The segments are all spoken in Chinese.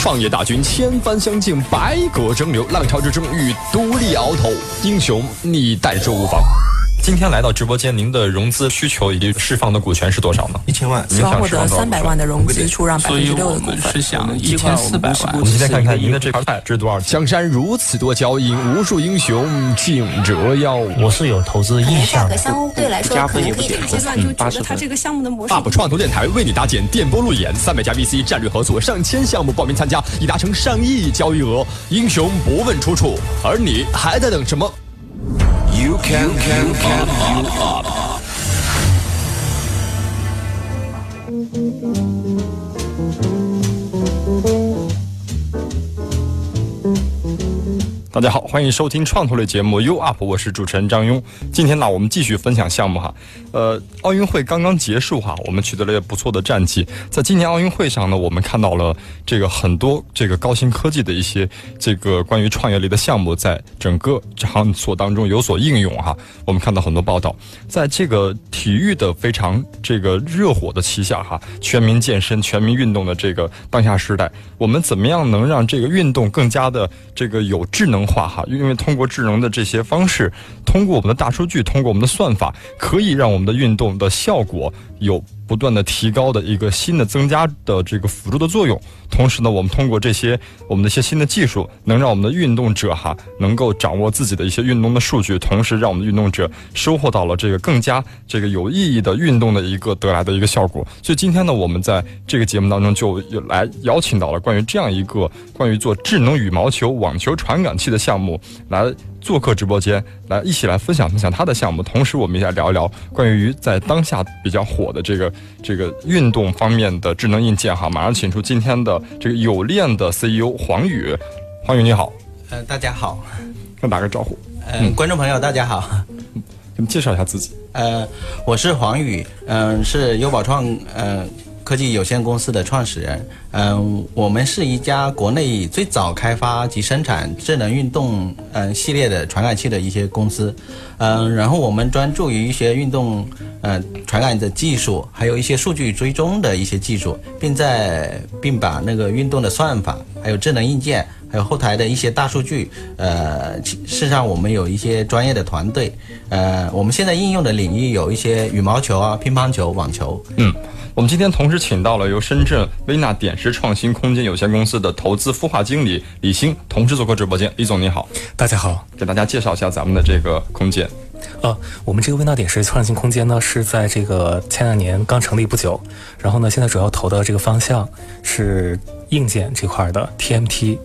创业大军千帆相竞，百舸争流，浪潮之中欲独立鳌头，英雄你但说无妨。今天来到直播间，您的融资需求以及释放的股权是多少呢？一千万，希望获得三百万的融资，出让百分之六的股份。是想一千四百万。我们今天看看您的这块值多少？江山如此多娇，引无数英雄竞折腰。我是有投资意向。价格相对来说可能可以阶段就觉得它这个项目的模式。UP 创投电台为你搭建电波路演，三百家 VC 战略合作，上千项目报名参加，已达成上亿交易额。英雄不问出处，而你还在等什么 can, you can, can, up, up, up. up. 大家好，欢迎收听创投类节目《You Up》，我是主持人张庸。今天呢，我们继续分享项目哈。呃，奥运会刚刚结束哈，我们取得了不错的战绩。在今年奥运会上呢，我们看到了这个很多这个高新科技的一些这个关于创业类的项目，在整个场所当中有所应用哈。我们看到很多报道，在这个体育的非常这个热火的旗下哈，全民健身、全民运动的这个当下时代，我们怎么样能让这个运动更加的这个有智能？化哈，因为通过智能的这些方式，通过我们的大数据，通过我们的算法，可以让我们的运动的效果有。不断的提高的一个新的增加的这个辅助的作用，同时呢，我们通过这些我们的一些新的技术，能让我们的运动者哈能够掌握自己的一些运动的数据，同时让我们的运动者收获到了这个更加这个有意义的运动的一个得来的一个效果。所以今天呢，我们在这个节目当中就来邀请到了关于这样一个关于做智能羽毛球网球传感器的项目来。做客直播间来一起来分享分享他的项目，同时我们也来聊一聊关于在当下比较火的这个这个运动方面的智能硬件哈。马上请出今天的这个有链的 CEO 黄宇，黄宇你好，呃，大家好，跟打个招呼，嗯，观众朋友大家好，给 你介绍一下自己，呃，我是黄宇，嗯，是优宝创，嗯。科技有限公司的创始人，嗯，我们是一家国内最早开发及生产智能运动嗯系列的传感器的一些公司，嗯，然后我们专注于一些运动嗯传感的技术，还有一些数据追踪的一些技术，并在并把那个运动的算法，还有智能硬件，还有后台的一些大数据，呃，事实上我们有一些专业的团队，呃，我们现在应用的领域有一些羽毛球啊、乒乓球、网球，嗯。我们今天同时请到了由深圳微纳点石创新空间有限公司的投资孵化经理李欣，同时做客直播间。李总你好，大家好，给大家介绍一下咱们的这个空间。呃，我们这个微纳点石创新空间呢，是在这个前两年刚成立不久，然后呢，现在主要投的这个方向是硬件这块的 TMT，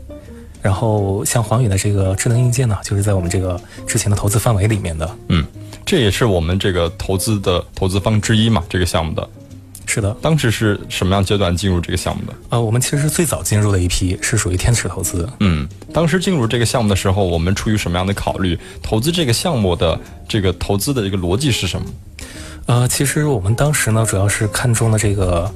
然后像黄宇的这个智能硬件呢，就是在我们这个之前的投资范围里面的。嗯，这也是我们这个投资的投资方之一嘛，这个项目的。是的，当时是什么样阶段进入这个项目的？呃，我们其实是最早进入的一批，是属于天使投资。嗯，当时进入这个项目的时候，我们出于什么样的考虑？投资这个项目的这个投资的一个逻辑是什么？呃，其实我们当时呢，主要是看中了这个，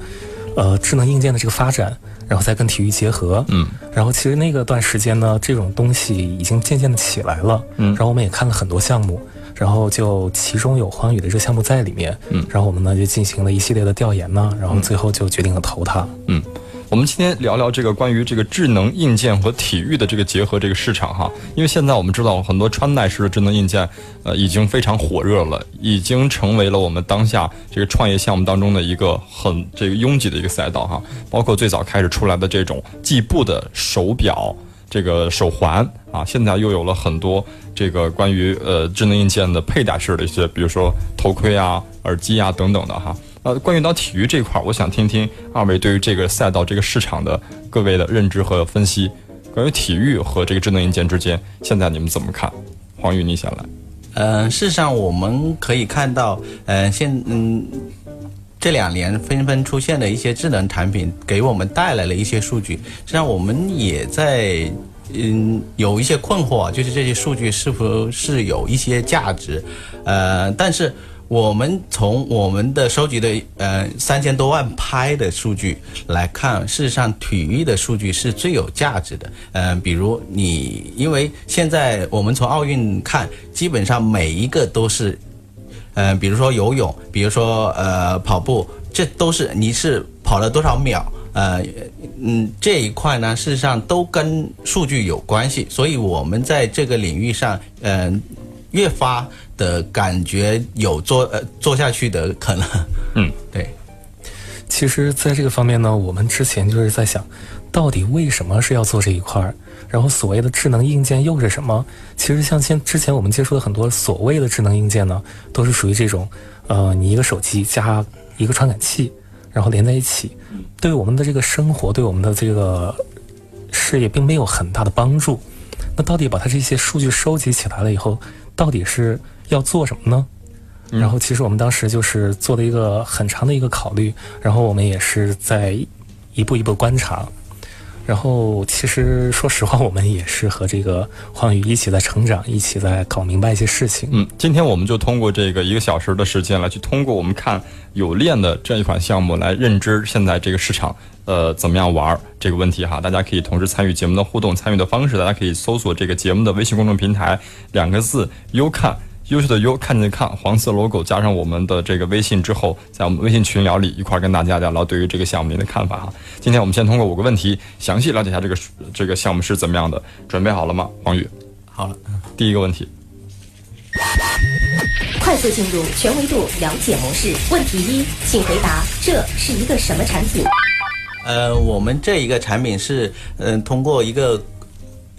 呃，智能硬件的这个发展，然后再跟体育结合。嗯，然后其实那个段时间呢，这种东西已经渐渐的起来了。嗯，然后我们也看了很多项目。然后就其中有欢宇的这个项目在里面，嗯，然后我们呢就进行了一系列的调研呢，然后最后就决定了投它，嗯，我们今天聊聊这个关于这个智能硬件和体育的这个结合这个市场哈，因为现在我们知道很多穿戴式的智能硬件，呃，已经非常火热了，已经成为了我们当下这个创业项目当中的一个很这个拥挤的一个赛道哈，包括最早开始出来的这种计步的手表。这个手环啊，现在又有了很多这个关于呃智能硬件的佩戴式的一些，比如说头盔啊、耳机啊等等的哈。呃，关于到体育这块儿，我想听听二位对于这个赛道、这个市场的各位的认知和分析。关于体育和这个智能硬件之间，现在你们怎么看？黄宇，你先来。嗯，事实上我们可以看到，嗯，现嗯。这两年纷纷出现的一些智能产品，给我们带来了一些数据。实际上，我们也在嗯有一些困惑，就是这些数据是否是有一些价值？呃，但是我们从我们的收集的呃三千多万拍的数据来看，事实上体育的数据是最有价值的。嗯，比如你，因为现在我们从奥运看，基本上每一个都是。嗯，比如说游泳，比如说呃跑步，这都是你是跑了多少秒，呃，嗯，这一块呢，事实上都跟数据有关系，所以我们在这个领域上，嗯，越发的感觉有做呃做下去的可能。嗯，对。其实，在这个方面呢，我们之前就是在想，到底为什么是要做这一块儿？然后所谓的智能硬件又是什么？其实像现之前我们接触的很多所谓的智能硬件呢，都是属于这种，呃，你一个手机加一个传感器，然后连在一起，对我们的这个生活，对我们的这个事业，并没有很大的帮助。那到底把它这些数据收集起来了以后，到底是要做什么呢？然后，其实我们当时就是做了一个很长的一个考虑，然后我们也是在一步一步观察。然后，其实说实话，我们也是和这个黄宇一起在成长，一起在搞明白一些事情。嗯，今天我们就通过这个一个小时的时间来去通过我们看有链的这样一款项目来认知现在这个市场呃怎么样玩这个问题哈。大家可以同时参与节目的互动，参与的方式大家可以搜索这个节目的微信公众平台两个字优看。优秀的优，看见看黄色 logo，加上我们的这个微信之后，在我们微信群聊里一块跟大家聊聊对于这个项目您的看法哈。今天我们先通过五个问题，详细了解一下这个这个项目是怎么样的。准备好了吗，黄宇？好了。第一个问题，快速进入全维度了解模式。问题一，请回答这是一个什么产品？呃，我们这一个产品是嗯，通过一个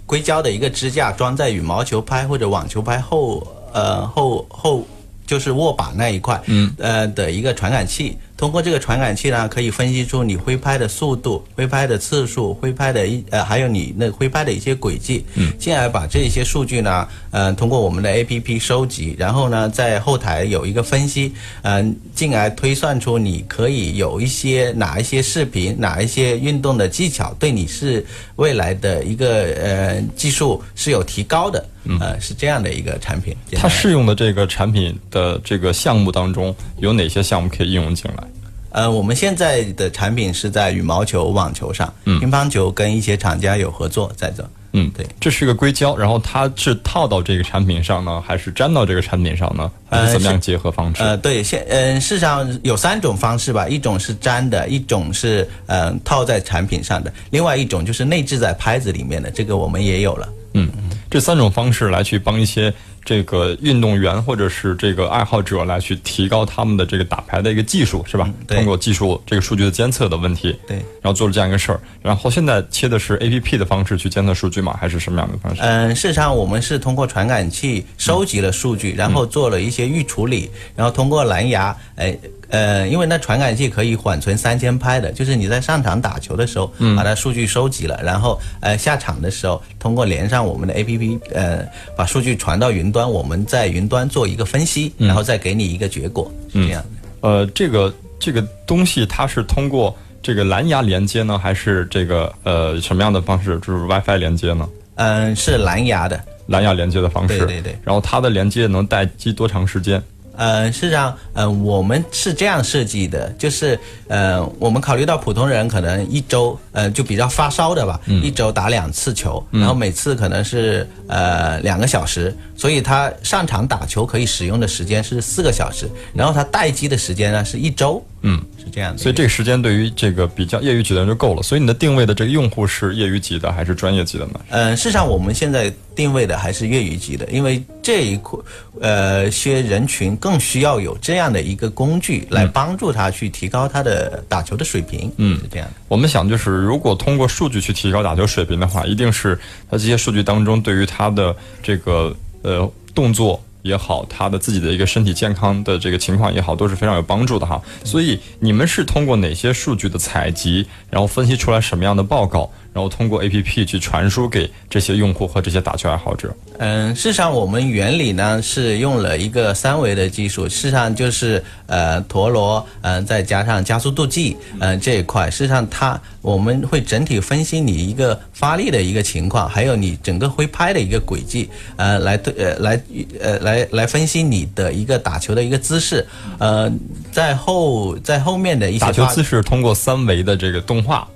硅胶的一个支架装在羽毛球拍或者网球拍后。呃，后后就是握把那一块，嗯，呃的一个传感器。通过这个传感器呢，可以分析出你挥拍的速度、挥拍的次数、挥拍的一呃，还有你那挥拍的一些轨迹，嗯，进而把这些数据呢，呃，通过我们的 A P P 收集，然后呢，在后台有一个分析，嗯，进而推算出你可以有一些哪一些视频、哪一些运动的技巧，对你是未来的一个呃技术是有提高的，呃，是这样的一个产品。它适用的这个产品的这个项目当中，有哪些项目可以应用进来？呃，我们现在的产品是在羽毛球、网球上，嗯，乒乓球跟一些厂家有合作在做。嗯，对，这是一个硅胶，然后它是套到这个产品上呢，还是粘到这个产品上呢？还是怎么样结合方式？呃，对，现嗯，事实上有三种方式吧，一种是粘的，一种是嗯套在产品上的，另外一种就是内置在拍子里面的，这个我们也有了。嗯，这三种方式来去帮一些。这个运动员或者是这个爱好者来去提高他们的这个打牌的一个技术，是吧？通过技术这个数据的监测的问题，对，然后做了这样一个事儿。然后现在切的是 A P P 的方式去监测数据吗？还是什么样的方式？嗯，事实上我们是通过传感器收集了数据，然后做了一些预处理，然后通过蓝牙，哎。呃，因为那传感器可以缓存三千拍的，就是你在上场打球的时候，把它数据收集了，然后呃下场的时候，通过连上我们的 A P P，呃把数据传到云端，我们在云端做一个分析，然后再给你一个结果，是这样的。呃，这个这个东西它是通过这个蓝牙连接呢，还是这个呃什么样的方式，就是 WiFi 连接呢？嗯，是蓝牙的，蓝牙连接的方式。对对对。然后它的连接能待机多长时间？呃，事实上，呃，我们是这样设计的，就是，呃，我们考虑到普通人可能一周，呃，就比较发烧的吧，一周打两次球，然后每次可能是呃两个小时，所以他上场打球可以使用的时间是四个小时，然后他待机的时间呢是一周。嗯，是这样的。所以这个时间对于这个比较业余级的人就够了。所以你的定位的这个用户是业余级的还是专业级的呢？嗯，事实上我们现在定位的还是业余级的，因为这一块呃些人群更需要有这样的一个工具来帮助他去提高他的打球的水平。嗯，是这样的。我们想就是，如果通过数据去提高打球水平的话，一定是他这些数据当中对于他的这个呃动作。也好，他的自己的一个身体健康的这个情况也好，都是非常有帮助的哈。所以你们是通过哪些数据的采集，然后分析出来什么样的报告？然后通过 A P P 去传输给这些用户和这些打球爱好者。嗯，事实上我们原理呢是用了一个三维的技术，事实上就是呃陀螺，嗯再加上加速度计，嗯这一块，事实上它我们会整体分析你一个发力的一个情况，还有你整个挥拍的一个轨迹，呃来对呃来呃来来分析你的一个打球的一个姿势，呃在后在后面的一些打球姿势通过三维的这个动画。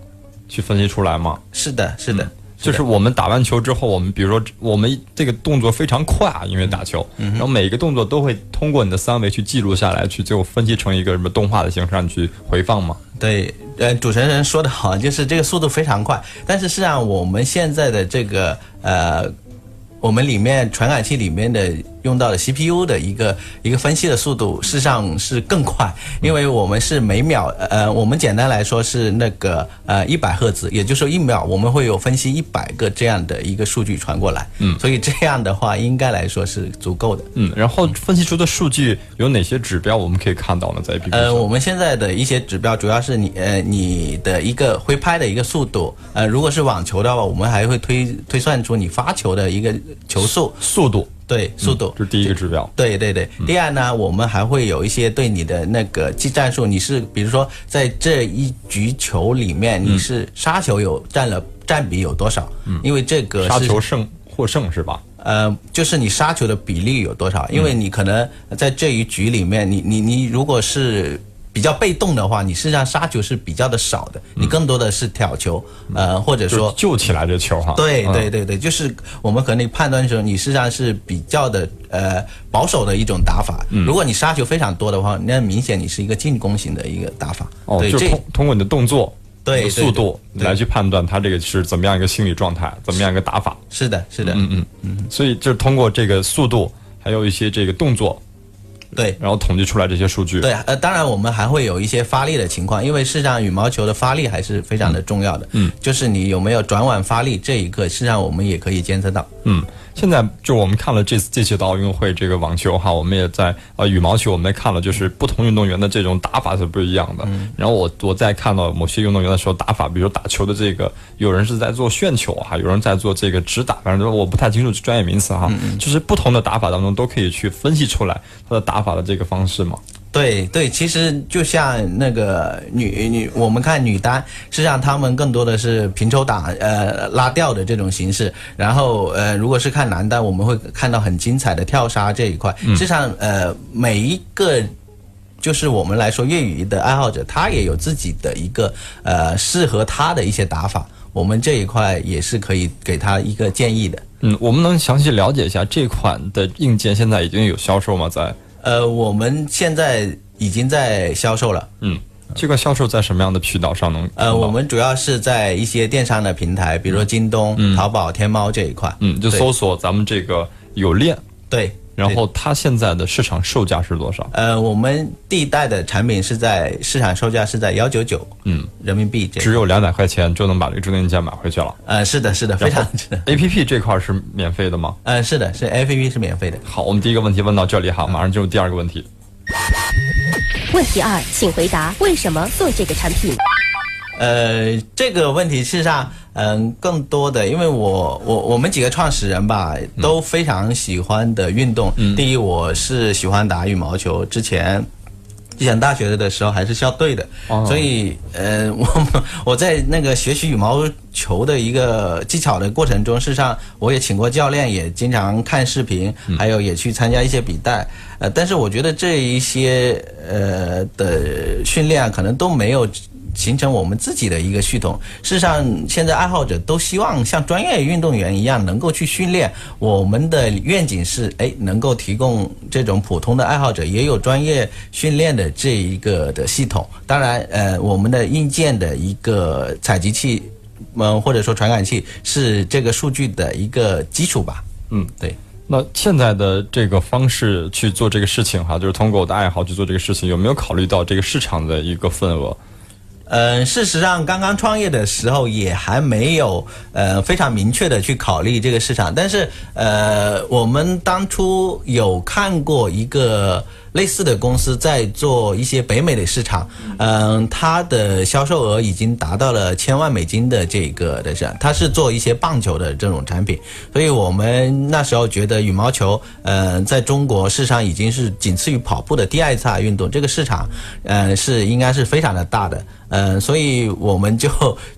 去分析出来吗？是的，是的。就是我们打完球之后，我们比如说我们这个动作非常快啊，因为打球，然后每一个动作都会通过你的三维去记录下来，去最后分析成一个什么动画的形式让你去回放嘛。对，呃，主持人说的好，就是这个速度非常快，但是实际上我们现在的这个呃。我们里面传感器里面的用到的 CPU 的一个一个分析的速度，事实上是更快，因为我们是每秒，呃，我们简单来说是那个呃一百赫兹，也就是说一秒我们会有分析一百个这样的一个数据传过来，嗯，所以这样的话应该来说是足够的，嗯，然后分析出的数据有哪些指标我们可以看到呢？在 APP 呃，我们现在的一些指标主要是你呃你的一个挥拍的一个速度，呃，如果是网球的话，我们还会推推算出你发球的一个。球速、速度，对，速度这是第一个指标。对对对，第二呢，我们还会有一些对你的那个技战术，你是比如说在这一局球里面，你是杀球有占了占比有多少？嗯，因为这个杀球胜获胜是吧？呃，就是你杀球的比例有多少？因为你可能在这一局里面，你你你如果是。比较被动的话，你实际上杀球是比较的少的，你更多的是挑球，呃，或者说救起来这球哈。对对对对，就是我们可能判断的时候，你实际上是比较的呃保守的一种打法。如果你杀球非常多的话，那明显你是一个进攻型的一个打法。哦，就通通过你的动作、对速度来去判断他这个是怎么样一个心理状态，怎么样一个打法。是的，是的，嗯嗯嗯。所以就是通过这个速度，还有一些这个动作。对，然后统计出来这些数据。对，呃，当然我们还会有一些发力的情况，因为事实上羽毛球的发力还是非常的重要的。嗯，就是你有没有转腕发力这一个，实际上我们也可以监测到。嗯。现在就我们看了这次这届的奥运会，这个网球哈，我们也在呃羽毛球，我们也看了，就是不同运动员的这种打法是不一样的。然后我我在看到某些运动员的时候打法，比如打球的这个，有人是在做旋球哈，有人在做这个直打，反正我不太清楚专业名词哈。就是不同的打法当中都可以去分析出来他的打法的这个方式嘛。对对，其实就像那个女女，我们看女单，实际上他们更多的是平抽打，呃，拉吊的这种形式。然后呃，如果是看男单，我们会看到很精彩的跳杀这一块。实际上呃，每一个就是我们来说粤语的爱好者，他也有自己的一个呃适合他的一些打法。我们这一块也是可以给他一个建议的。嗯，我们能详细了解一下这款的硬件现在已经有销售吗？在呃，我们现在已经在销售了。嗯，这个销售在什么样的渠道上能？呃，我们主要是在一些电商的平台，比如说京东、淘宝、天猫这一块。嗯，就搜索咱们这个有链。对。然后它现在的市场售价是多少？呃，我们第一代的产品是在市场售价是在幺九九，嗯，人民币，只有两百块钱就能把这个中电件买回去了。呃，是的，是的，非常值。A P P 这块是免费的吗？呃，是的，是 A P P 是免费的。好，我们第一个问题问到这里哈，马上进入第二个问题。问题二，请回答为什么做这个产品？呃，这个问题事实上，嗯，更多的，因为我我我们几个创始人吧，都非常喜欢的运动。第一，我是喜欢打羽毛球，之前，之前大学的时候还是校队的，所以，呃，我 我在那个学习羽毛球的一个技巧的过程中，事实上，我也请过教练，也经常看视频，还有也去参加一些比赛。呃，但是我觉得这一些呃的训练可能都没有。形成我们自己的一个系统。事实上，现在爱好者都希望像专业运动员一样能够去训练。我们的愿景是，哎，能够提供这种普通的爱好者也有专业训练的这一个的系统。当然，呃，我们的硬件的一个采集器，嗯，或者说传感器是这个数据的一个基础吧。嗯，对。那现在的这个方式去做这个事情哈，就是通过我的爱好去做这个事情，有没有考虑到这个市场的一个份额？嗯，事实上，刚刚创业的时候也还没有呃非常明确的去考虑这个市场，但是呃，我们当初有看过一个。类似的公司在做一些北美的市场，嗯，它的销售额已经达到了千万美金的这个的是，它是做一些棒球的这种产品，所以我们那时候觉得羽毛球，嗯，在中国市场已经是仅次于跑步的第二大运动，这个市场，嗯，是应该是非常的大的，嗯，所以我们就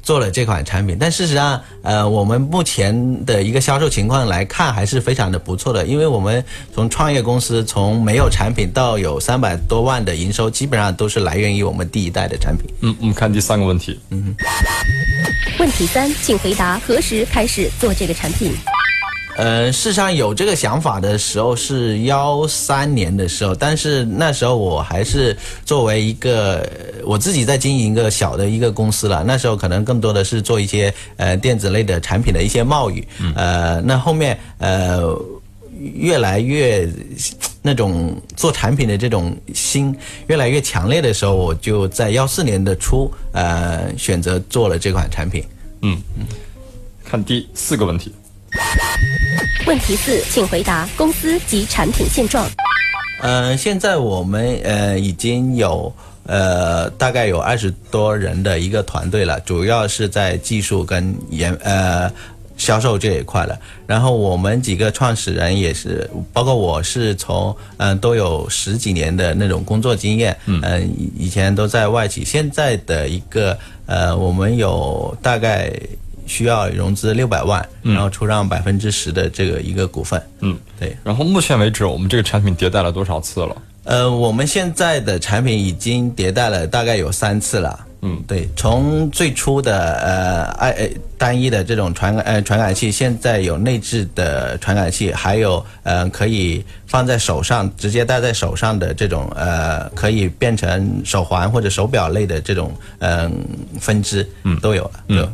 做了这款产品，但事实上，呃，我们目前的一个销售情况来看还是非常的不错的，因为我们从创业公司从没有产品到到有三百多万的营收，基本上都是来源于我们第一代的产品。嗯，我们看第三个问题。嗯，问题三，请回答何时开始做这个产品？呃，事实上有这个想法的时候是幺三年的时候，但是那时候我还是作为一个我自己在经营一个小的一个公司了。那时候可能更多的是做一些呃电子类的产品的一些贸易。呃，那后面呃越来越那种做产品的这种心越来越强烈的时候，我就在幺四年的初呃选择做了这款产品。嗯嗯，看第四个问题。问题四，请回答公司及产品现状。呃，现在我们呃已经有呃大概有二十多人的一个团队了，主要是在技术跟研呃销售这一块了。然后我们几个创始人也是，包括我是从嗯都有十几年的那种工作经验，嗯，以前都在外企。现在的一个呃，我们有大概。需要融资六百万，然后出让百分之十的这个一个股份。嗯，对。然后目前为止，我们这个产品迭代了多少次了？呃，我们现在的产品已经迭代了大概有三次了。嗯，对，从最初的呃，爱单一的这种传呃传感器，现在有内置的传感器，还有呃可以放在手上直接戴在手上的这种呃可以变成手环或者手表类的这种嗯分支，嗯，都有了。嗯，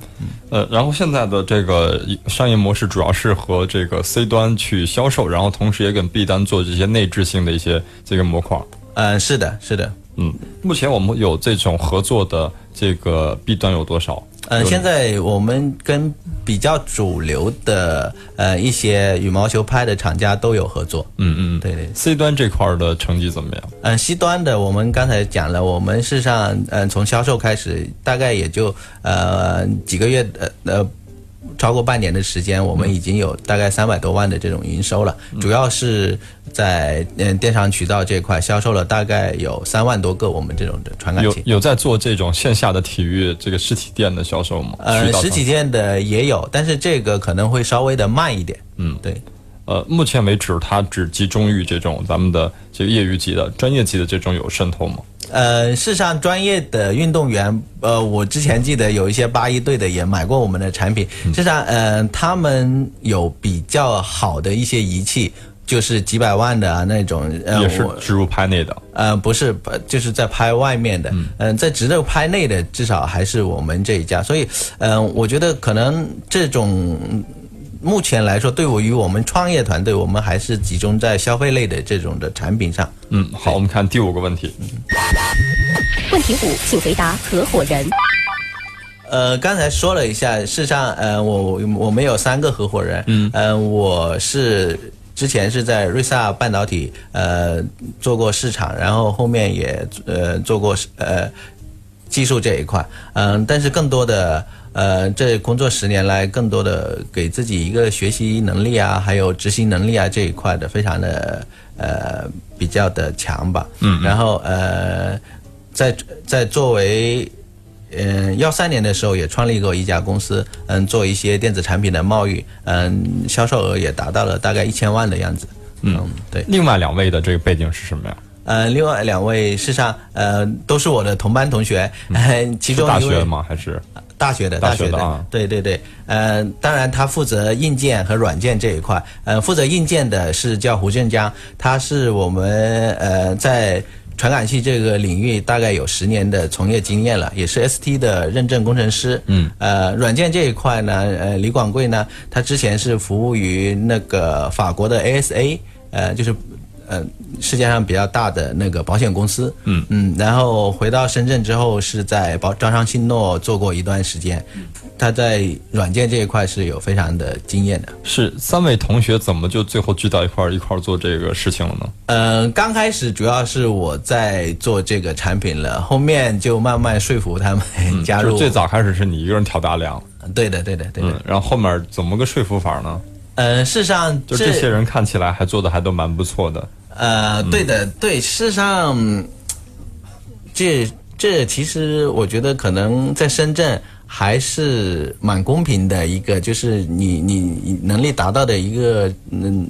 呃，然后现在的这个商业模式主要是和这个 C 端去销售，然后同时也跟 B 端做这些内置性的一些这个模块。嗯，是的，是的。嗯，目前我们有这种合作的这个 B 端有多少？嗯，现在我们跟比较主流的呃一些羽毛球拍的厂家都有合作。嗯嗯，对对。C 端这块的成绩怎么样？嗯，C 端的我们刚才讲了，我们事实上嗯从销售开始，大概也就呃几个月呃呃。超过半年的时间，我们已经有大概三百多万的这种营收了，主要是在嗯电商渠道这块销售了大概有三万多个我们这种的传感器。有有在做这种线下的体育这个实体店的销售吗？呃，实体店的也有，但是这个可能会稍微的慢一点。嗯，对。呃，目前为止，它只集中于这种咱们的这个业余级的、专业级的这种有渗透吗？呃，事实上，专业的运动员，呃，我之前记得有一些八一队的也买过我们的产品。事实上，呃，他们有比较好的一些仪器，就是几百万的啊那种。也是植入拍内的。呃，不是，就是在拍外面的。嗯，在植入拍内的，至少还是我们这一家。所以，嗯，我觉得可能这种。目前来说，对我于我们创业团队，我们还是集中在消费类的这种的产品上。嗯，好，我们看第五个问题。问题五，请回答合伙人。呃，刚才说了一下，事实上，呃，我我们有三个合伙人。嗯，呃，我是之前是在瑞萨半导体呃做过市场，然后后面也呃做过呃技术这一块。嗯，但是更多的。呃，这工作十年来，更多的给自己一个学习能力啊，还有执行能力啊这一块的，非常的呃比较的强吧。嗯。然后呃，在在作为嗯幺三年的时候，也创立过一家公司，嗯，做一些电子产品的贸易，嗯，销售额也达到了大概一千万的样子。嗯，对。另外两位的这个背景是什么呀？呃，另外两位事实上呃都是我的同班同学，其中大学吗？还是？大学的，大学的，对对对，呃，当然他负责硬件和软件这一块，呃，负责硬件的是叫胡振江，他是我们呃在传感器这个领域大概有十年的从业经验了，也是 ST 的认证工程师，嗯，呃，软件这一块呢，呃，李广贵呢，他之前是服务于那个法国的 ASA，呃，就是。呃，世界上比较大的那个保险公司，嗯嗯，然后回到深圳之后，是在保招商信诺做过一段时间，他在软件这一块是有非常的经验的。是三位同学怎么就最后聚到一块儿一块儿做这个事情了呢？嗯，刚开始主要是我在做这个产品了，后面就慢慢说服他们 加入。最早开始是你一个人挑大梁，对的对的对的。然后后面怎么个说服法呢？呃，事实上，就这些人看起来还做的还都蛮不错的。呃，对的，对，事实上，这这其实我觉得可能在深圳还是蛮公平的一个，就是你你能力达到的一个嗯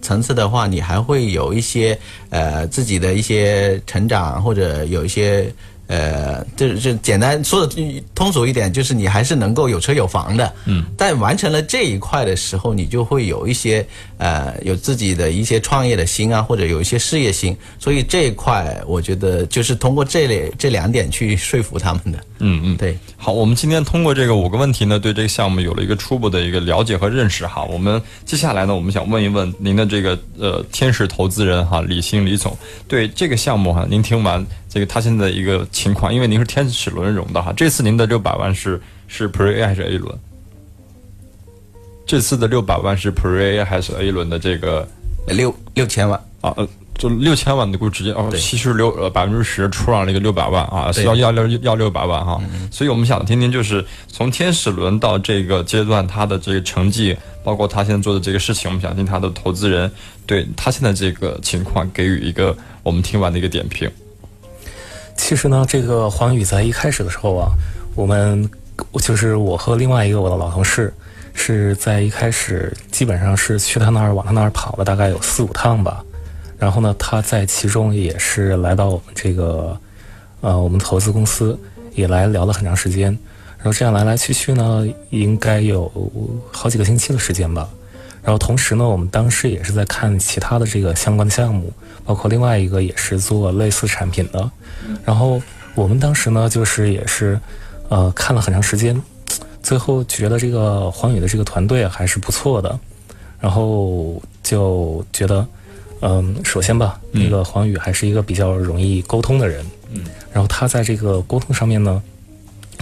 层次的话，你还会有一些呃自己的一些成长，或者有一些。呃，就就简单说的通俗一点，就是你还是能够有车有房的，嗯，但完成了这一块的时候，你就会有一些呃，有自己的一些创业的心啊，或者有一些事业心，所以这一块我觉得就是通过这类这两点去说服他们的，嗯嗯，对。好，我们今天通过这个五个问题呢，对这个项目有了一个初步的一个了解和认识哈。我们接下来呢，我们想问一问您的这个呃天使投资人哈李兴李总，对这个项目哈，您听完。这个他现在一个情况，因为您是天使轮融的哈，这次您的六百万是是 Pre A 还是 A 轮？这次的六百万是 Pre A 还是 A 轮的这个六六千万啊？呃，就六千万的股直接哦，稀释六呃百分之十出让了一个六百万啊，是要要六要六百万哈。所以我们想听听，就是从天使轮到这个阶段，他的这个成绩，包括他现在做的这个事情，我们想听他的投资人对他现在这个情况给予一个我们听完的一个点评。其实呢，这个黄宇在一开始的时候啊，我们就是我和另外一个我的老同事，是在一开始基本上是去他那儿往他那儿跑了大概有四五趟吧。然后呢，他在其中也是来到我们这个呃我们投资公司，也来聊了很长时间。然后这样来来去去呢，应该有好几个星期的时间吧。然后同时呢，我们当时也是在看其他的这个相关的项目。包括另外一个也是做类似产品的，然后我们当时呢，就是也是，呃，看了很长时间，最后觉得这个黄宇的这个团队还是不错的，然后就觉得，嗯，首先吧，那个黄宇还是一个比较容易沟通的人，嗯，然后他在这个沟通上面呢，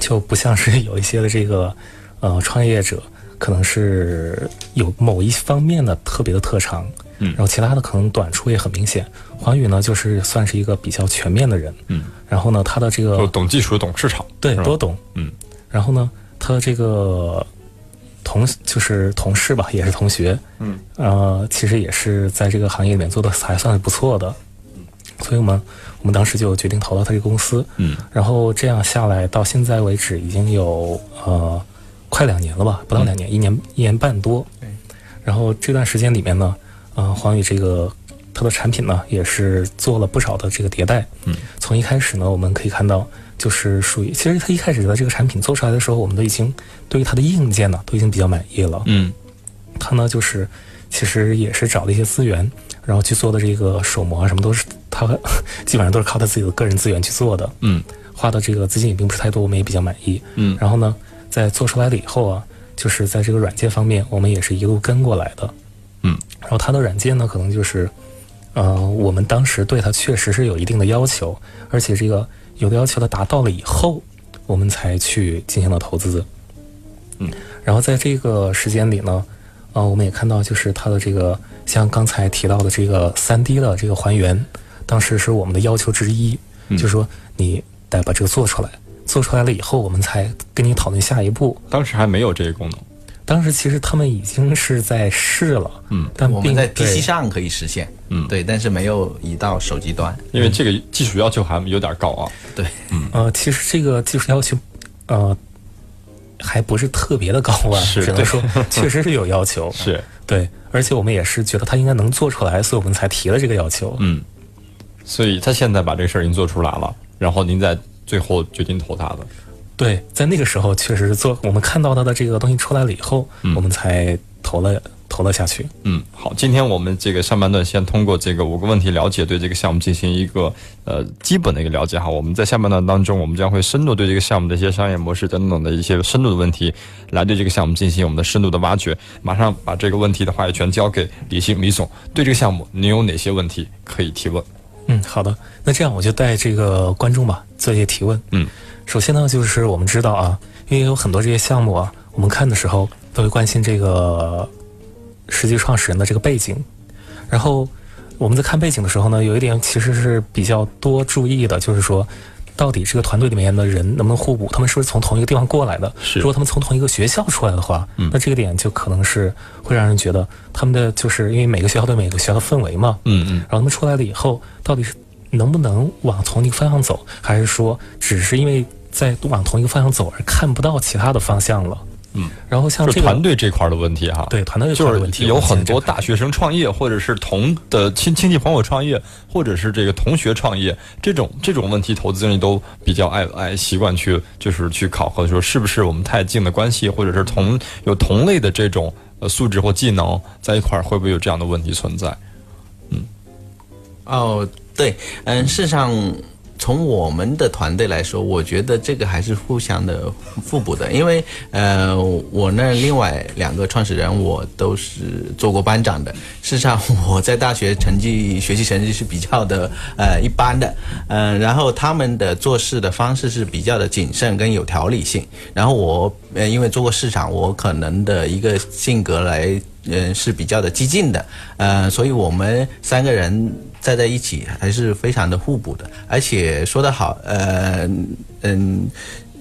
就不像是有一些的这个，呃，创业者可能是有某一方面的特别的特长。嗯，然后其他的可能短处也很明显。黄宇呢，就是算是一个比较全面的人。嗯，然后呢，他的这个懂技术、懂市场，对，都懂。嗯，然后呢，他的这个同就是同事吧，也是同学。嗯，呃，其实也是在这个行业里面做的还算是不错的。嗯，所以我们我们当时就决定投到他这个公司。嗯，然后这样下来到现在为止已经有呃快两年了吧，不到两年，一年一年半多。对，然后这段时间里面呢。啊，黄宇这个它的产品呢，也是做了不少的这个迭代。嗯，从一开始呢，我们可以看到，就是属于其实它一开始的这个产品做出来的时候，我们都已经对于它的硬件呢都已经比较满意了。嗯，它呢就是其实也是找了一些资源，然后去做的这个手模啊什么都是他 基本上都是靠他自己的个人资源去做的。嗯，花的这个资金也并不是太多，我们也比较满意。嗯，然后呢，在做出来了以后啊，就是在这个软件方面，我们也是一路跟过来的。嗯，然后它的软件呢，可能就是，呃，我们当时对它确实是有一定的要求，而且这个有的要求它达到了以后，我们才去进行了投资。嗯，然后在这个时间里呢，呃，我们也看到就是它的这个像刚才提到的这个三 D 的这个还原，当时是我们的要求之一，就是说你得把这个做出来，做出来了以后，我们才跟你讨论下一步。当时还没有这个功能。当时其实他们已经是在试了，嗯，但我们在 PC 上可以实现，嗯，对，但是没有移到手机端，因为这个技术要求还有点高啊，对，嗯，呃，其实这个技术要求，呃，还不是特别的高啊，只能说确实是有要求，是。对，而且我们也是觉得他应该能做出来，所以我们才提了这个要求，嗯，所以他现在把这个事儿已经做出来了，然后您在最后决定投他的。对，在那个时候确实是做，我们看到它的这个东西出来了以后，我们才投了投了下去。嗯，好，今天我们这个上半段先通过这个五个问题了解对这个项目进行一个呃基本的一个了解哈。我们在下半段当中，我们将会深度对这个项目的一些商业模式等等的一些深度的问题来对这个项目进行我们的深度的挖掘。马上把这个问题的话语权交给李兴李总，对这个项目您有哪些问题可以提问？嗯，好的，那这样我就带这个观众吧做一些提问。嗯。首先呢，就是我们知道啊，因为有很多这些项目啊，我们看的时候都会关心这个实际创始人的这个背景。然后我们在看背景的时候呢，有一点其实是比较多注意的，就是说，到底这个团队里面的人能不能互补？他们是不是从同一个地方过来的？是。如果他们从同一个学校出来的话，那这个点就可能是会让人觉得他们的就是因为每个学校都有每个学校的氛围嘛。嗯嗯。然后他们出来了以后，到底是？能不能往同一个方向走，还是说只是因为在往同一个方向走而看不到其他的方向了？嗯，然后像这团队这块的问题哈，对团队这块的问题，有很多大学生创业，或者是同的亲亲戚朋友创业，或者是这个同学创业，这种这种问题，投资人都比较爱爱习惯去就是去考核，说是不是我们太近的关系，或者是同有同类的这种呃素质或技能在一块儿，会不会有这样的问题存在？嗯，哦，对，嗯，事实上。从我们的团队来说，我觉得这个还是互相的互补的，因为呃，我那另外两个创始人我都是做过班长的。事实上，我在大学成绩学习成绩是比较的呃一般的，嗯，然后他们的做事的方式是比较的谨慎跟有条理性。然后我呃因为做过市场，我可能的一个性格来嗯是比较的激进的，呃，所以我们三个人。在在一起还是非常的互补的，而且说得好，呃，嗯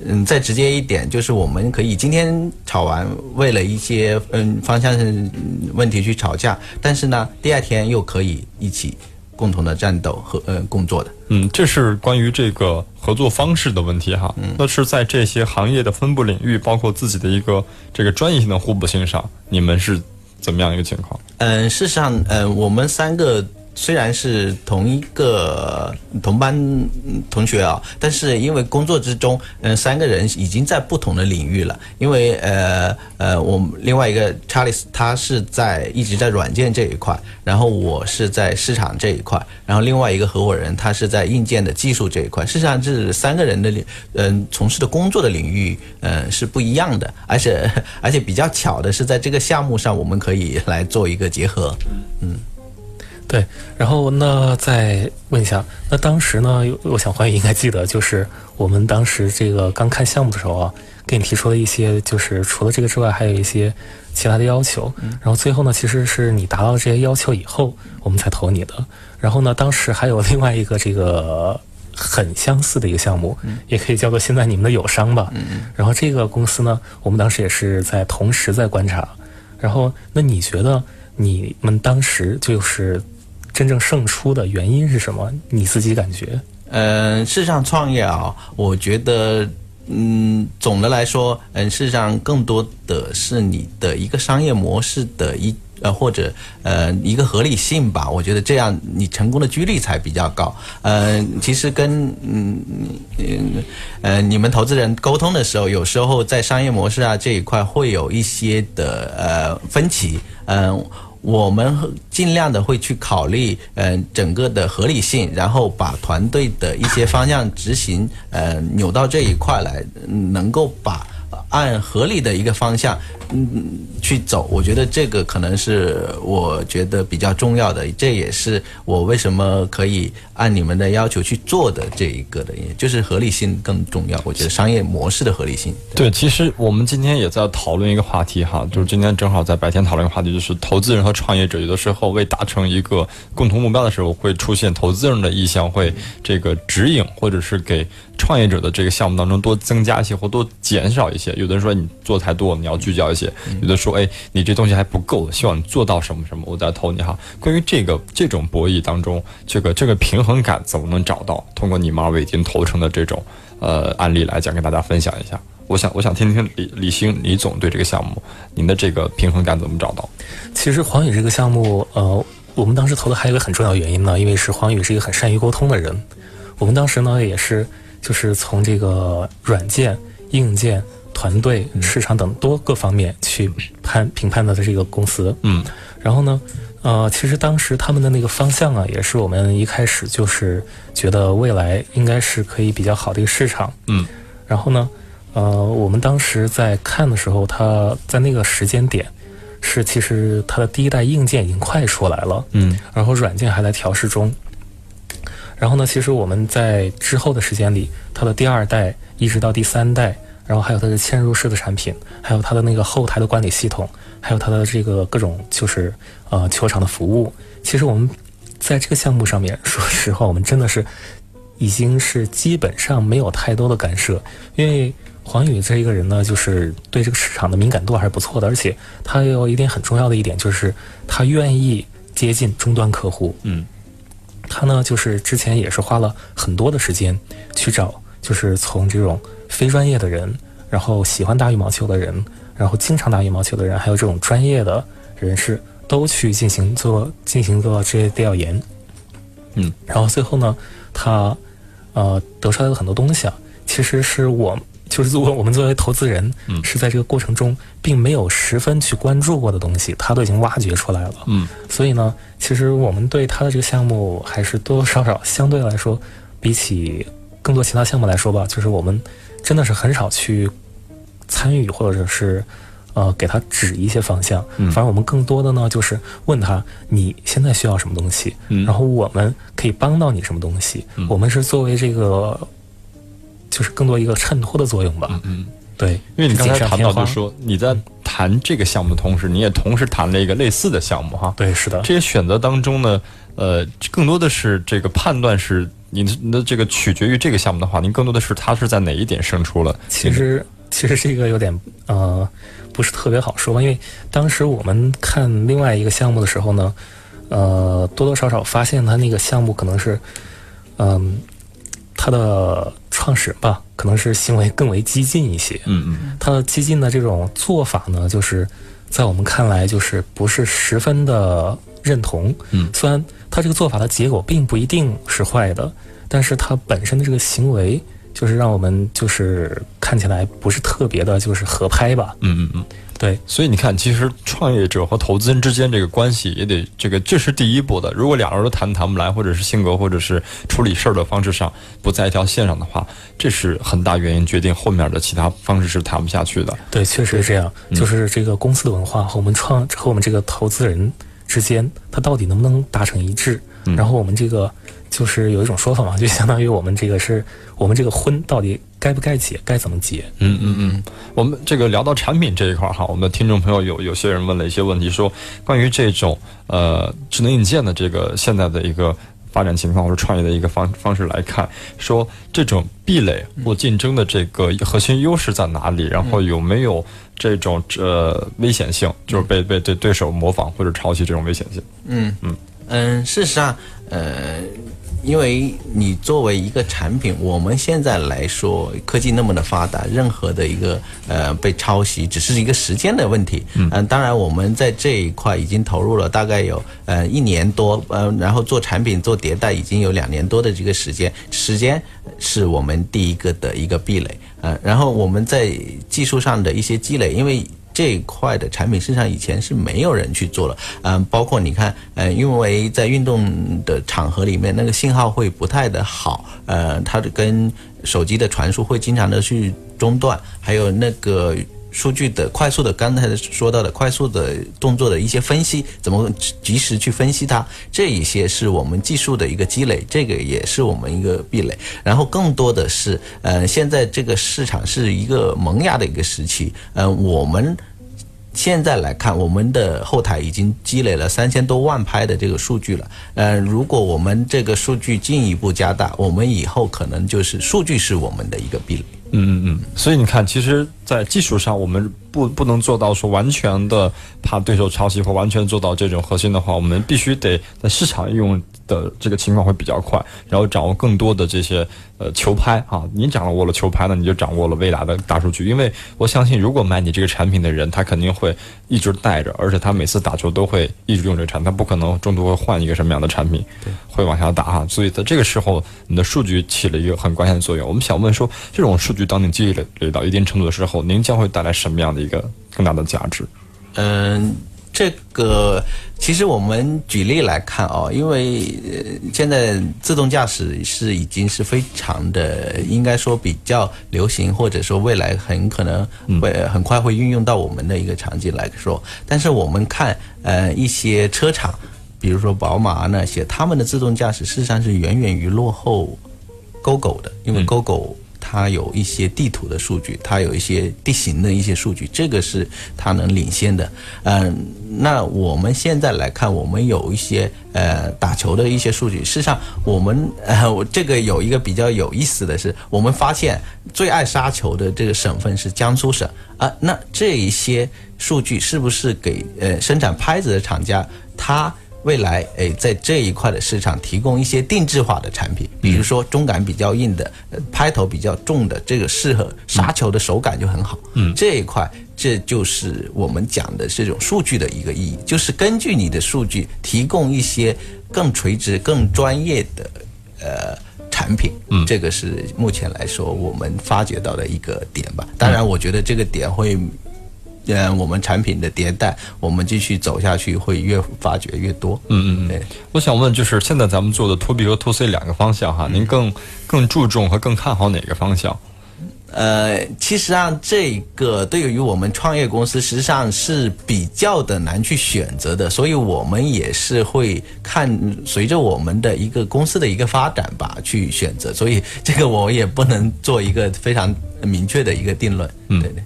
嗯，再直接一点，就是我们可以今天吵完，为了一些嗯方向性问题去吵架，但是呢，第二天又可以一起共同的战斗和呃工作的。嗯，这是关于这个合作方式的问题哈。嗯，那是在这些行业的分布领域，包括自己的一个这个专业性的互补性上，你们是怎么样一个情况？嗯，事实上，嗯，我们三个。虽然是同一个同班同学啊，但是因为工作之中，嗯，三个人已经在不同的领域了。因为呃呃，我们另外一个查理斯他是在一直在软件这一块，然后我是在市场这一块，然后另外一个合伙人他是在硬件的技术这一块。事实上，这三个人的嗯从事的工作的领域嗯是不一样的，而且而且比较巧的是，在这个项目上我们可以来做一个结合，嗯。对，然后那再问一下，那当时呢，我想欢迎应该记得，就是我们当时这个刚看项目的时候啊，给你提出了一些，就是除了这个之外，还有一些其他的要求。然后最后呢，其实是你达到这些要求以后，我们才投你的。然后呢，当时还有另外一个这个很相似的一个项目，也可以叫做现在你们的友商吧。然后这个公司呢，我们当时也是在同时在观察。然后那你觉得你们当时就是？真正胜出的原因是什么？你自己感觉？嗯，事实上创业啊，我觉得，嗯，总的来说，嗯，事实上更多的是你的一个商业模式的一呃或者呃一个合理性吧。我觉得这样你成功的几率才比较高。嗯，其实跟嗯嗯呃你们投资人沟通的时候，有时候在商业模式啊这一块会有一些的呃分歧。嗯。我们尽量的会去考虑，嗯，整个的合理性，然后把团队的一些方向执行，呃，扭到这一块来，能够把按合理的一个方向。嗯，去走，我觉得这个可能是我觉得比较重要的，这也是我为什么可以按你们的要求去做的这一个的，也就是合理性更重要。我觉得商业模式的合理性。对，其实我们今天也在讨论一个话题哈，就是今天正好在白天讨论一个话题，就是投资人和创业者有的时候为达成一个共同目标的时候，会出现投资人的意向会这个指引，或者是给创业者的这个项目当中多增加一些或多减少一些。有的人说你做太多，你要聚焦一些。有的说，哎，你这东西还不够，希望你做到什么什么，我再投你哈。关于这个这种博弈当中，这个这个平衡感怎么能找到？通过你们二位已经投成的这种呃案例来讲，跟大家分享一下。我想，我想听听李李星李总对这个项目，您的这个平衡感怎么找到？其实黄宇这个项目，呃，我们当时投的还有一个很重要原因呢，因为是黄宇是一个很善于沟通的人。我们当时呢也是就是从这个软件、硬件。团队、市场等多个方面去判评判的这个公司，嗯，然后呢，呃，其实当时他们的那个方向啊，也是我们一开始就是觉得未来应该是可以比较好的一个市场，嗯，然后呢，呃，我们当时在看的时候，它在那个时间点是其实它的第一代硬件已经快出来了，嗯，然后软件还在调试中，然后呢，其实我们在之后的时间里，它的第二代一直到第三代。然后还有它的嵌入式的产品，还有它的那个后台的管理系统，还有它的这个各种就是呃球场的服务。其实我们在这个项目上面，说实话，我们真的是已经是基本上没有太多的干涉，因为黄宇这一个人呢，就是对这个市场的敏感度还是不错的，而且他有一点很重要的一点就是他愿意接近终端客户。嗯，他呢就是之前也是花了很多的时间去找，就是从这种。非专业的人，然后喜欢打羽毛球的人，然后经常打羽毛球的人，还有这种专业的人士，都去进行做进行做这些调研。嗯，然后最后呢，他呃得出来的很多东西啊，其实是我就是作为我们作为投资人，嗯，是在这个过程中并没有十分去关注过的东西，他都已经挖掘出来了。嗯，所以呢，其实我们对他的这个项目还是多多少少相对来说，比起更多其他项目来说吧，就是我们真的是很少去参与或者是。呃，给他指一些方向。嗯，反正我们更多的呢，就是问他你现在需要什么东西，嗯，然后我们可以帮到你什么东西。嗯，我们是作为这个，就是更多一个衬托的作用吧。嗯嗯，对，因为你刚才谈到，就是说你在谈这个项目的同时，你也同时谈了一个类似的项目，哈。对，是的。这些选择当中呢，呃，更多的是这个判断是你的你的这个取决于这个项目的话，您更多的是它是在哪一点胜出了？其实其实这个有点呃。不是特别好说吧，因为当时我们看另外一个项目的时候呢，呃，多多少少发现他那个项目可能是，嗯，他的创始人吧，可能是行为更为激进一些。嗯嗯。他的激进的这种做法呢，就是在我们看来就是不是十分的认同。嗯。虽然他这个做法的结果并不一定是坏的，但是他本身的这个行为。就是让我们就是看起来不是特别的，就是合拍吧。嗯嗯嗯，对。所以你看，其实创业者和投资人之间这个关系也得这个，这是第一步的。如果两人都谈谈不来，或者是性格，或者是处理事儿的方式上不在一条线上的话，这是很大原因，决定后面的其他方式是谈不下去的。对，确实是这样。就是这个公司的文化和我们创和我们这个投资人之间，他到底能不能达成一致？然后我们这个。就是有一种说法嘛，就相当于我们这个是我们这个婚到底该不该结，该怎么结？嗯嗯嗯。我们这个聊到产品这一块哈，我们的听众朋友有有些人问了一些问题，说关于这种呃智能硬件的这个现在的一个发展情况或者创业的一个方方式来看，说这种壁垒或竞争的这个核心优势在哪里？然后有没有这种呃危险性，就是被被对对手模仿或者抄袭这种危险性？嗯嗯嗯，事实上呃。因为你作为一个产品，我们现在来说，科技那么的发达，任何的一个呃被抄袭，只是一个时间的问题。嗯，当然我们在这一块已经投入了大概有呃一年多，呃，然后做产品做迭代已经有两年多的这个时间，时间是我们第一个的一个壁垒。呃，然后我们在技术上的一些积累，因为。这一块的产品市场以前是没有人去做了，嗯，包括你看，呃，因为在运动的场合里面，那个信号会不太的好，呃，它的跟手机的传输会经常的去中断，还有那个数据的快速的，刚才说到的快速的动作的一些分析，怎么及时去分析它，这一些是我们技术的一个积累，这个也是我们一个壁垒。然后更多的是，呃，现在这个市场是一个萌芽的一个时期，嗯，我们。现在来看，我们的后台已经积累了三千多万拍的这个数据了。呃，如果我们这个数据进一步加大，我们以后可能就是数据是我们的一个壁垒。嗯嗯嗯。所以你看，其实，在技术上，我们不不能做到说完全的怕对手抄袭或完全做到这种核心的话，我们必须得在市场应用。的这个情况会比较快，然后掌握更多的这些呃球拍啊，你掌握了球拍呢，你就掌握了未来的大数据。因为我相信，如果买你这个产品的人，他肯定会一直带着，而且他每次打球都会一直用这个产品，他不可能中途会换一个什么样的产品，会往下打哈。所以在这个时候，你的数据起了一个很关键的作用。我们想问说，这种数据当你积累累到一定程度的时候，您将会带来什么样的一个更大的价值？嗯。这个其实我们举例来看哦，因为现在自动驾驶是已经是非常的，应该说比较流行，或者说未来很可能会很快会运用到我们的一个场景来说。但是我们看呃一些车厂，比如说宝马那些，他们的自动驾驶事实上是远远于落后 GoGo 的，因为 GoGo。它有一些地图的数据，它有一些地形的一些数据，这个是它能领先的。嗯，那我们现在来看，我们有一些呃打球的一些数据。事实上，我们呃这个有一个比较有意思的是，我们发现最爱杀球的这个省份是江苏省啊。那这一些数据是不是给呃生产拍子的厂家他？未来，诶，在这一块的市场提供一些定制化的产品，比如说中感比较硬的，拍头比较重的，这个适合杀球的手感就很好。嗯，这一块这就是我们讲的这种数据的一个意义，就是根据你的数据提供一些更垂直、更专业的呃产品。嗯，这个是目前来说我们发掘到的一个点吧。当然，我觉得这个点会。嗯，我们产品的迭代，我们继续走下去会越发掘越多。嗯嗯嗯。我想问，就是现在咱们做的 To B 和 To C 两个方向哈，您更更注重和更看好哪个方向？呃，其实上这个对于我们创业公司，实际上是比较的难去选择的，所以我们也是会看随着我们的一个公司的一个发展吧去选择，所以这个我也不能做一个非常明确的一个定论。嗯，对对。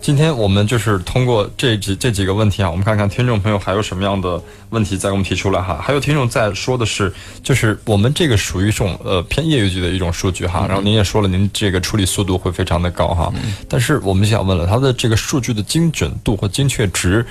今天我们就是通过这几这几个问题啊，我们看看听众朋友还有什么样的问题再给我们提出来哈。还有听众在说的是，就是我们这个属于一种呃偏业余级的一种数据哈。然后您也说了，您这个处理速度会非常的高哈。但是我们想问了，它的这个数据的精准度和精确值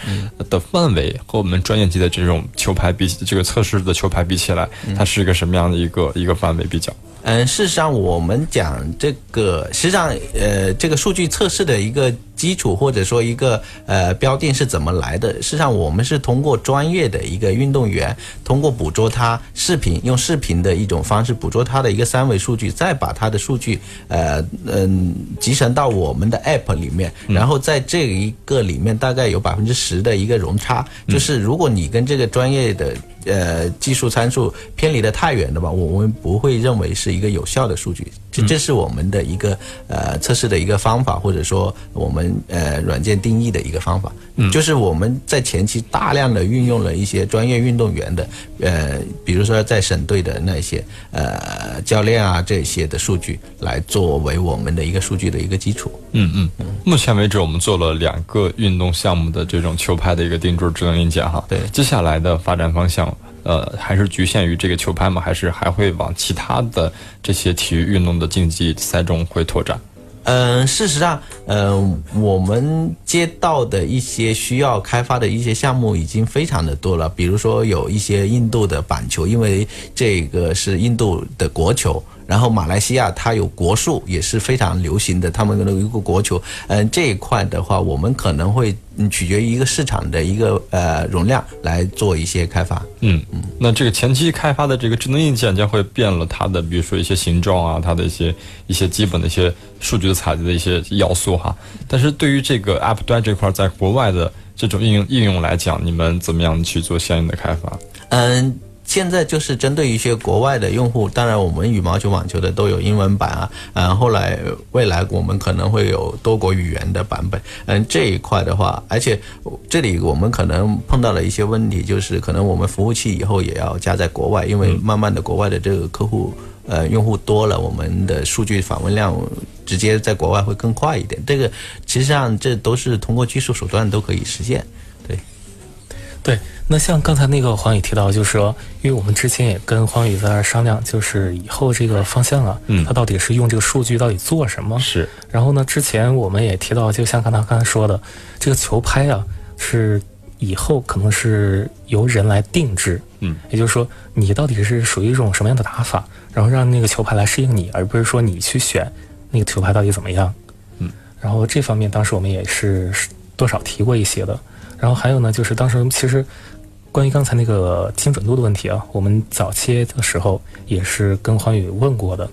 的范围和我们专业级的这种球拍比这个测试的球拍比起来，它是一个什么样的一个一个范围比较？嗯，事实上我们讲这个，实际上呃这个数据测试的一个。基础或者说一个呃标定是怎么来的？事实际上我们是通过专业的一个运动员，通过捕捉他视频，用视频的一种方式捕捉他的一个三维数据，再把他的数据呃嗯集成到我们的 app 里面，然后在这一个里面大概有百分之十的一个容差，就是如果你跟这个专业的呃技术参数偏离的太远的话，我们不会认为是一个有效的数据。这这是我们的一个呃测试的一个方法，或者说我们呃软件定义的一个方法，嗯就是我们在前期大量的运用了一些专业运动员的呃，比如说在省队的那些呃教练啊这些的数据来作为我们的一个数据的一个基础。嗯嗯嗯。目前为止，我们做了两个运动项目的这种球拍的一个定制智能硬件哈。对。接下来的发展方向。呃，还是局限于这个球拍吗？还是还会往其他的这些体育运动的竞技赛中会拓展？嗯，事实上，嗯，我们接到的一些需要开发的一些项目已经非常的多了。比如说，有一些印度的板球，因为这个是印度的国球。然后马来西亚它有国术也是非常流行的，他们的一个国球，嗯，这一块的话，我们可能会取决于一个市场的一个呃容量来做一些开发。嗯嗯，那这个前期开发的这个智能硬件将会变了它的，比如说一些形状啊，它的一些一些基本的一些数据的采集的一些要素哈。但是对于这个 App 端这块，在国外的这种应用应用来讲，你们怎么样去做相应的开发？嗯。现在就是针对一些国外的用户，当然我们羽毛球、网球的都有英文版啊，嗯，后来未来我们可能会有多国语言的版本，嗯，这一块的话，而且这里我们可能碰到了一些问题，就是可能我们服务器以后也要加在国外，因为慢慢的国外的这个客户呃用户多了，我们的数据访问量直接在国外会更快一点。这个实际上这都是通过技术手段都可以实现，对，那像刚才那个黄宇提到，就是说，因为我们之前也跟黄宇在那商量，就是以后这个方向啊，嗯，他到底是用这个数据到底做什么？是。然后呢，之前我们也提到，就像刚才刚才说的，这个球拍啊，是以后可能是由人来定制，嗯，也就是说，你到底是属于一种什么样的打法，然后让那个球拍来适应你，而不是说你去选那个球拍到底怎么样，嗯。然后这方面当时我们也是多少提过一些的。然后还有呢，就是当时其实。关于刚才那个精准度的问题啊，我们早期的时候也是跟黄宇问过的。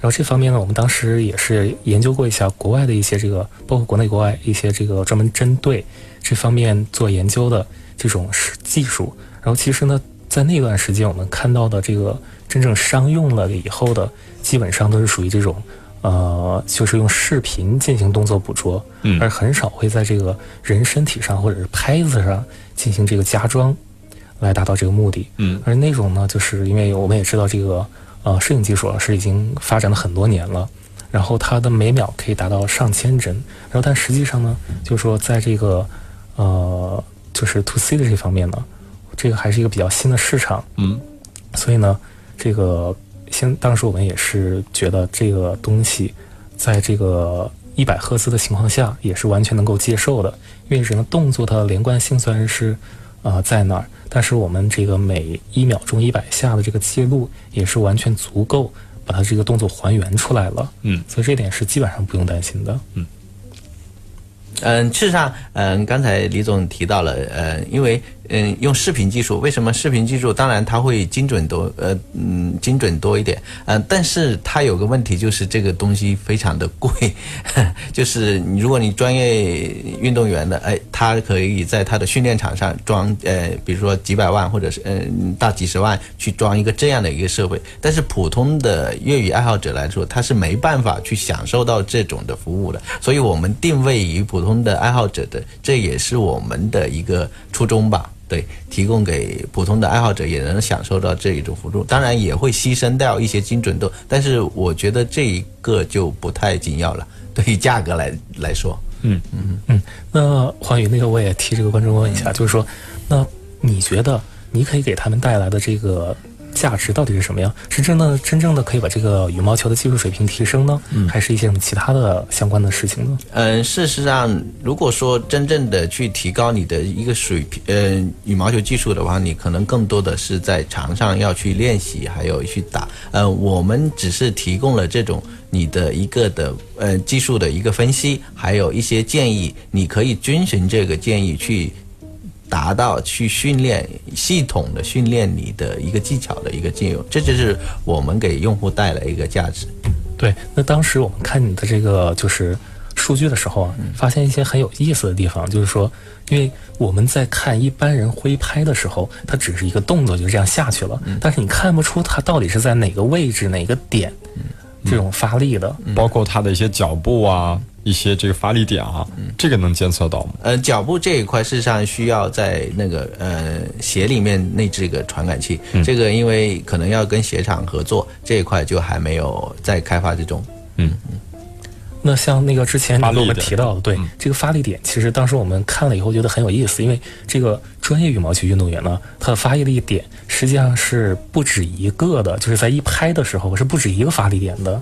然后这方面呢，我们当时也是研究过一下国外的一些这个，包括国内国外一些这个专门针对这方面做研究的这种技术。然后其实呢，在那段时间我们看到的这个真正商用了以后的，基本上都是属于这种，呃，就是用视频进行动作捕捉，嗯，而很少会在这个人身体上或者是拍子上进行这个加装。来达到这个目的，嗯，而那种呢，就是因为我们也知道这个呃摄影技术是已经发展了很多年了，然后它的每秒可以达到上千帧，然后但实际上呢，就是说在这个呃就是 to C 的这方面呢，这个还是一个比较新的市场，嗯，所以呢，这个先当时我们也是觉得这个东西在这个一百赫兹的情况下也是完全能够接受的，因为人的动作它的连贯性虽然是啊在那儿。但是我们这个每一秒钟一百下的这个记录也是完全足够把它这个动作还原出来了。嗯，所以这点是基本上不用担心的。嗯。嗯，事实上，嗯，刚才李总提到了，呃，因为，嗯，用视频技术，为什么视频技术？当然，它会精准多，呃，嗯，精准多一点，嗯，但是它有个问题，就是这个东西非常的贵，就是如果你专业运动员的，哎，他可以在他的训练场上装，呃，比如说几百万或者是嗯大几十万去装一个这样的一个设备，但是普通的业余爱好者来说，他是没办法去享受到这种的服务的，所以我们定位于普。通的爱好者的，这也是我们的一个初衷吧？对，提供给普通的爱好者也能享受到这一种辅助，当然也会牺牲掉一些精准度，但是我觉得这一个就不太紧要了。对于价格来来说，嗯嗯嗯。那黄宇，那个我也替这个观众问一下，就是说，那你觉得你可以给他们带来的这个？价值到底是什么样？是真的真正的可以把这个羽毛球的技术水平提升呢？嗯，还是一些什么其他的相关的事情呢？嗯，事实上，如果说真正的去提高你的一个水平，呃，羽毛球技术的话，你可能更多的是在场上要去练习，还有去打。呃，我们只是提供了这种你的一个的呃技术的一个分析，还有一些建议，你可以遵循这个建议去。达到去训练系统的训练你的一个技巧的一个进入，这就是我们给用户带来一个价值。对，那当时我们看你的这个就是数据的时候啊，发现一些很有意思的地方，就是说，因为我们在看一般人挥拍的时候，它只是一个动作就这样下去了，但是你看不出它到底是在哪个位置哪个点这种发力的，包括他的一些脚步啊。一些这个发力点啊，这个能监测到吗？呃，脚步这一块事实上需要在那个呃鞋里面内置一个传感器，这个因为可能要跟鞋厂合作，这一块就还没有在开发之中。嗯嗯。那像那个之前我们提到的，对这个发力点，其实当时我们看了以后觉得很有意思，因为这个专业羽毛球运动员呢，他的发力点实际上是不止一个的，就是在一拍的时候是不止一个发力点的。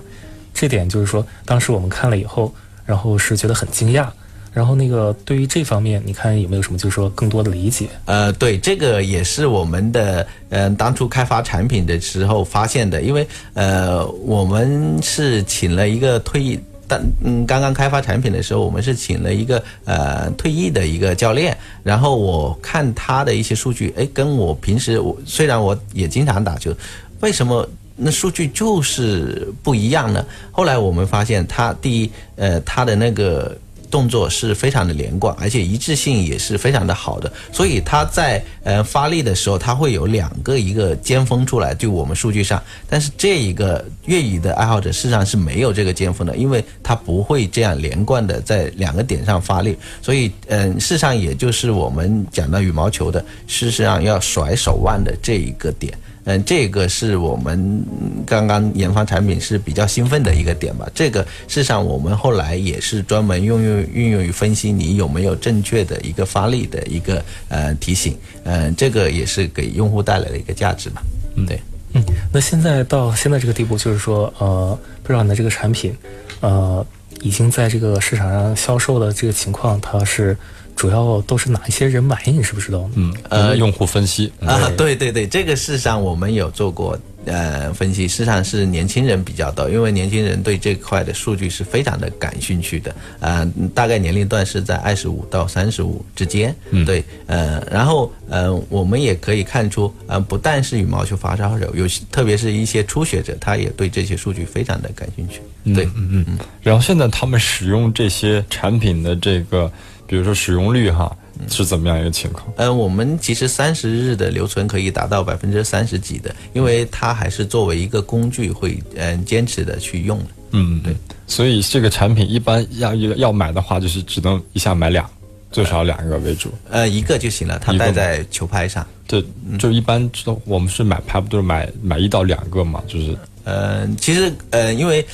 这点就是说，当时我们看了以后。然后是觉得很惊讶，然后那个对于这方面，你看有没有什么就是说更多的理解？呃，对，这个也是我们的，嗯，当初开发产品的时候发现的，因为呃，我们是请了一个退役，但嗯，刚刚开发产品的时候，我们是请了一个呃退役的一个教练，然后我看他的一些数据，哎，跟我平时我虽然我也经常打球，为什么？那数据就是不一样呢。后来我们发现，他第一，呃，他的那个动作是非常的连贯，而且一致性也是非常的好的。所以他在呃发力的时候，他会有两个一个尖峰出来，就我们数据上。但是这一个粤语的爱好者，事实上是没有这个尖峰的，因为他不会这样连贯的在两个点上发力。所以，嗯，事实上也就是我们讲到羽毛球的，事实上要甩手腕的这一个点。嗯，这个是我们刚刚研发产品是比较兴奋的一个点吧。这个事实上，我们后来也是专门运用运用于分析你有没有正确的一个发力的一个呃提醒。嗯，这个也是给用户带来的一个价值嘛。嗯，对。嗯，那现在到现在这个地步，就是说，呃，不知道你的这个产品，呃，已经在这个市场上销售的这个情况，它是。主要都是哪一些人买？你知不是知道？嗯，呃，用户分析啊，对对对，这个事实上我们有做过呃分析，事实上是年轻人比较多，因为年轻人对这块的数据是非常的感兴趣的，呃，大概年龄段是在二十五到三十五之间，嗯对，呃，然后呃，我们也可以看出，呃，不但是羽毛球发烧友，有特别是一些初学者，他也对这些数据非常的感兴趣，对，嗯嗯嗯，然后现在他们使用这些产品的这个。比如说使用率哈是怎么样一个情况？呃，我们其实三十日的留存可以达到百分之三十几的，因为它还是作为一个工具会嗯坚持的去用的。嗯，对。所以这个产品一般要要买的话，就是只能一下买俩，最少两个为主。呃，一个就行了，它戴在球拍上。对，就一般我们是买拍不都是买买一到两个嘛，就是。呃，其实呃，因为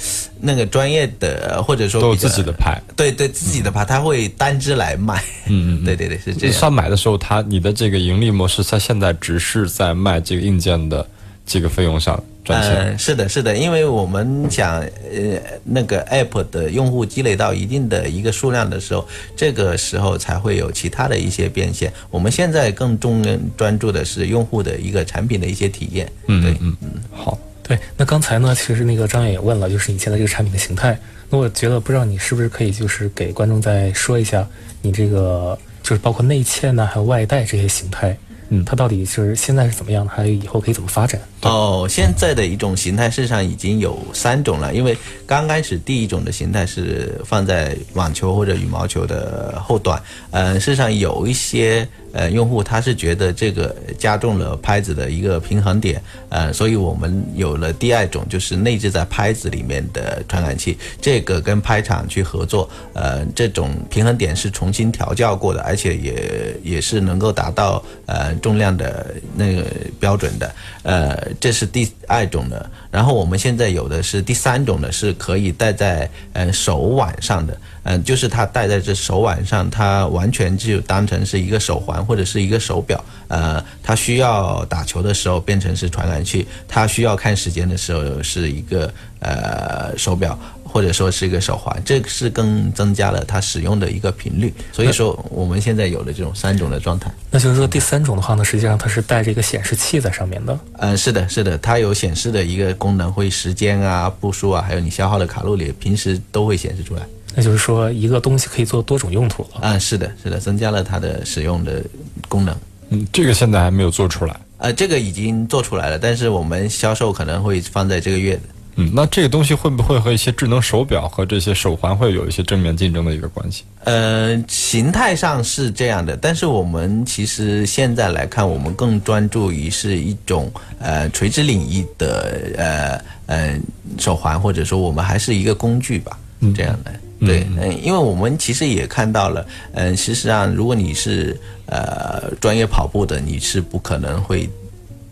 那个专业的或者说都有自己的牌，对对，自己的牌，他会单支来卖。嗯嗯，对对对，是这样。算买的时候，他你的这个盈利模式，他现在只是在卖这个硬件的这个费用上赚钱。是的，是的，因为我们想呃，那个 app 的用户积累到一定的一个数量的时候，这个时候才会有其他的一些变现。我们现在更重专注的是用户的一个产品的一些体验。嗯，对，嗯嗯，好。对，那刚才呢，其实那个张远也问了，就是你现在这个产品的形态。那我觉得不知道你是不是可以就是给观众再说一下，你这个就是包括内嵌呢，还有外带这些形态。嗯，它到底是现在是怎么样的？还有以后可以怎么发展？哦，现在的一种形态，事实上已经有三种了。因为刚开始第一种的形态是放在网球或者羽毛球的后端。呃，事实上有一些呃用户他是觉得这个加重了拍子的一个平衡点。呃，所以我们有了第二种，就是内置在拍子里面的传感器。这个跟拍场去合作，呃，这种平衡点是重新调教过的，而且也也是能够达到呃。重量的那个标准的，呃，这是第二种的。然后我们现在有的是第三种的，是可以戴在呃手腕上的，嗯，就是它戴在这手腕上，它完全就当成是一个手环或者是一个手表。呃，它需要打球的时候变成是传感器，它需要看时间的时候是一个呃手表。或者说是一个手环，这是更增加了它使用的一个频率。所以说我们现在有了这种三种的状态。那就是说第三种的话呢，实际上它是带着一个显示器在上面的。嗯，是的，是的，它有显示的一个功能，会时间啊、步数啊，还有你消耗的卡路里，平时都会显示出来。那就是说一个东西可以做多种用途了。嗯，是的，是的，增加了它的使用的功能。嗯，这个现在还没有做出来。呃，这个已经做出来了，但是我们销售可能会放在这个月的。嗯，那这个东西会不会和一些智能手表和这些手环会有一些正面竞争的一个关系？呃，形态上是这样的，但是我们其实现在来看，我们更专注于是一种呃垂直领域的呃呃手环，或者说我们还是一个工具吧，这样的。对，嗯，因为我们其实也看到了，嗯，事实上，如果你是呃专业跑步的，你是不可能会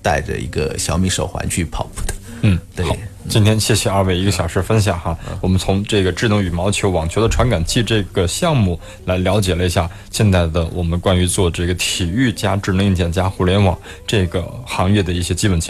带着一个小米手环去跑步的。嗯，对。今天谢谢二位一个小时分享哈，我们从这个智能羽毛球、网球的传感器这个项目来了解了一下现在的我们关于做这个体育加智能硬件加互联网这个行业的一些基本情况。